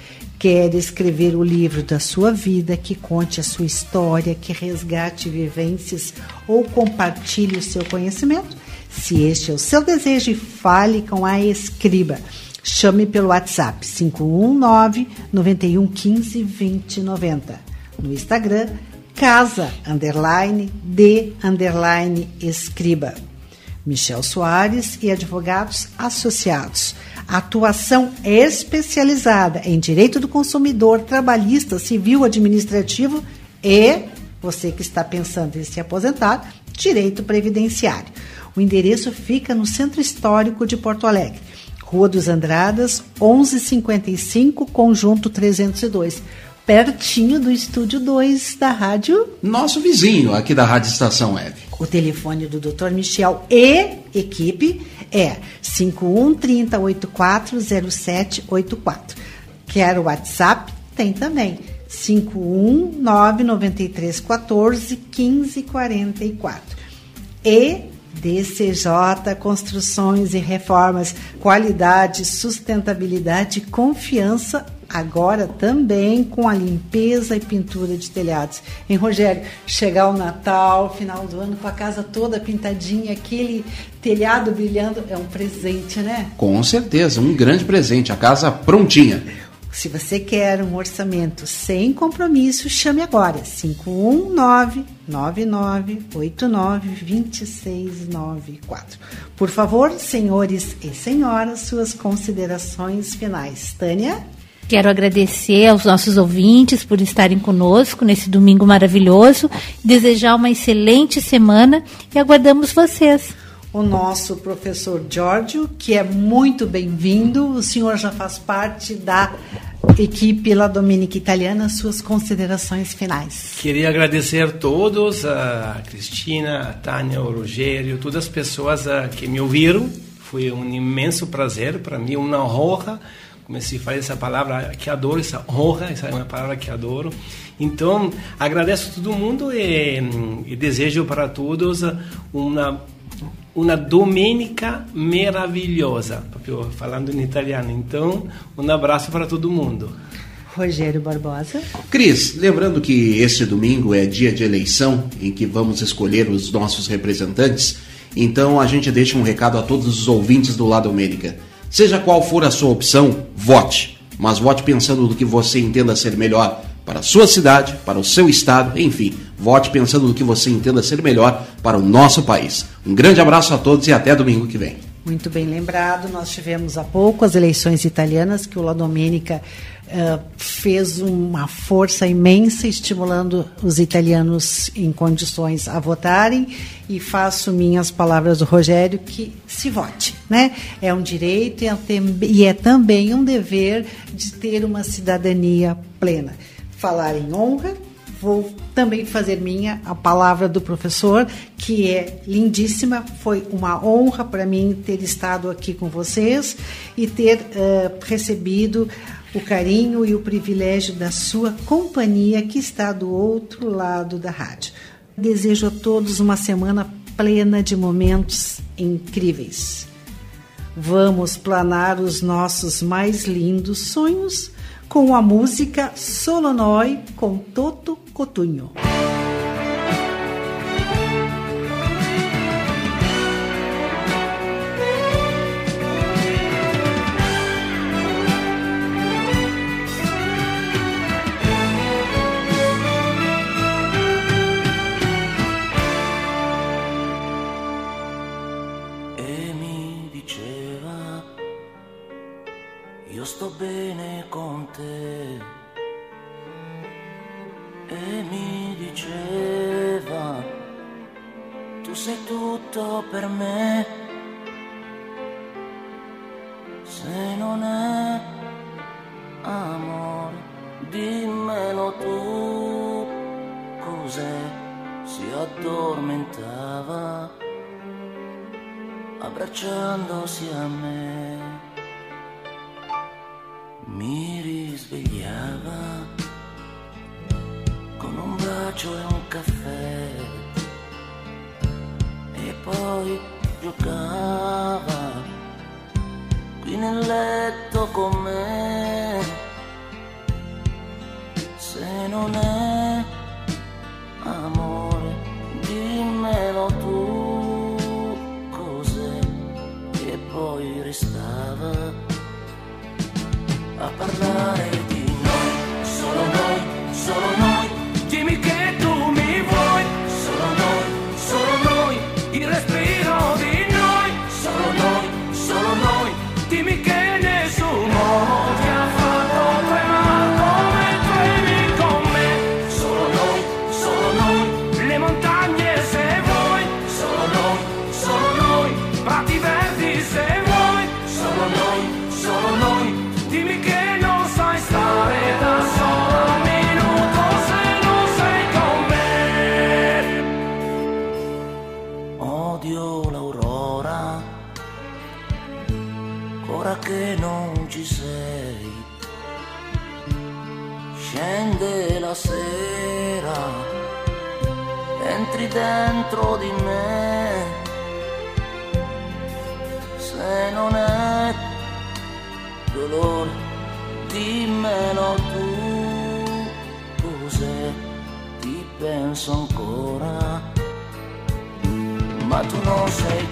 quer escrever o livro da sua vida, que conte a sua história, que resgate vivências ou compartilhe o seu conhecimento, se este é o seu desejo, fale com a Escriba. Chame pelo WhatsApp 519 9115 2090. No Instagram, casa underline de underline escriba. Michel Soares e advogados associados atuação especializada em direito do consumidor, trabalhista, civil, administrativo e, você que está pensando em se aposentar, direito previdenciário. O endereço fica no Centro Histórico de Porto Alegre, Rua dos Andradas, 1155, Conjunto 302 pertinho do estúdio 2 da rádio. Nosso vizinho aqui da Rádio Estação Web. O telefone do Dr. Michel e equipe é 5130840784. Quer o WhatsApp? Tem também. 51993141544. E DCJ Construções e Reformas, qualidade, sustentabilidade, confiança agora também com a limpeza e pintura de telhados. Em Rogério, chegar o Natal, final do ano, com a casa toda pintadinha, aquele telhado brilhando, é um presente, né? Com certeza, um grande presente, a casa prontinha. Se você quer um orçamento sem compromisso, chame agora 519 9989 2694. Por favor, senhores e senhoras, suas considerações finais. Tânia? Quero agradecer aos nossos ouvintes por estarem conosco nesse domingo maravilhoso, desejar uma excelente semana e aguardamos vocês. O nosso professor Giorgio, que é muito bem-vindo, o senhor já faz parte da equipe La Dominica Italiana, suas considerações finais. Queria agradecer a todos, a Cristina, a Tânia, o Rogério, todas as pessoas ah, que me ouviram. Foi um imenso prazer, para mim, uma honra como se fala essa palavra que adoro, essa honra, essa é uma palavra que adoro. Então, agradeço a todo mundo e, e desejo para todos uma uma domenica maravilhosa, falando em italiano. Então, um abraço para todo mundo. Rogério Barbosa. Cris, lembrando que este domingo é dia de eleição em que vamos escolher os nossos representantes, então a gente deixa um recado a todos os ouvintes do Lado América. Seja qual for a sua opção, vote. Mas vote pensando no que você entenda ser melhor para a sua cidade, para o seu estado, enfim, vote pensando no que você entenda ser melhor para o nosso país. Um grande abraço a todos e até domingo que vem. Muito bem lembrado, nós tivemos há pouco as eleições italianas que o La Domenica uh, fez uma força imensa estimulando os italianos em condições a votarem e faço minhas palavras do Rogério que se vote, né? É um direito e é, e é também um dever de ter uma cidadania plena. Falar em honra, vou também fazer minha a palavra do professor, que é lindíssima. Foi uma honra para mim ter estado aqui com vocês e ter uh, recebido o carinho e o privilégio da sua companhia que está do outro lado da rádio. Desejo a todos uma semana plena de momentos incríveis. Vamos planar os nossos mais lindos sonhos com a música Solonói com Toto Cotunho. se non è amore, dimmelo tu, cos'è? Si addormentava abbracciandosi a me. Mi risvegliava con un bacio e un caffè. E poi giocava nel letto con me. Se non è say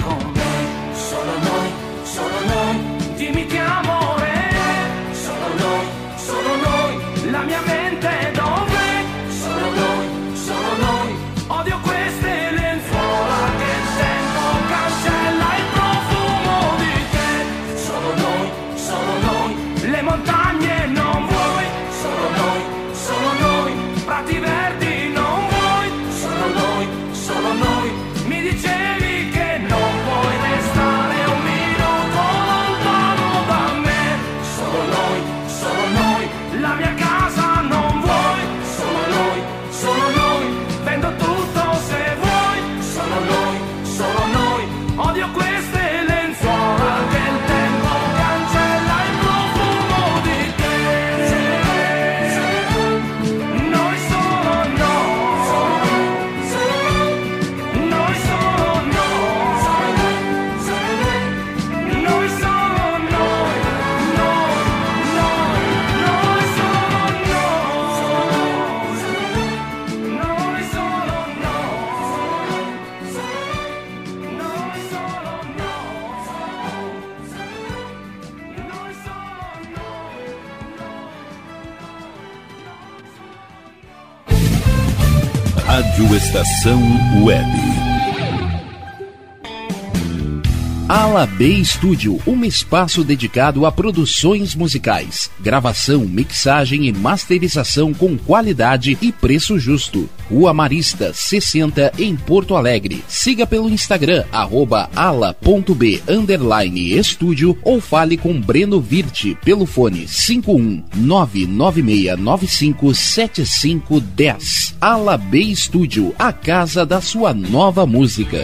Estação Web. Ala B Studio, um espaço dedicado a produções musicais, gravação, mixagem e masterização com qualidade e preço justo. Rua Marista, 60, em Porto Alegre. Siga pelo Instagram, arroba ala.b underline estúdio ou fale com Breno Virte pelo fone 51996957510. Ala B Studio, a casa da sua nova música.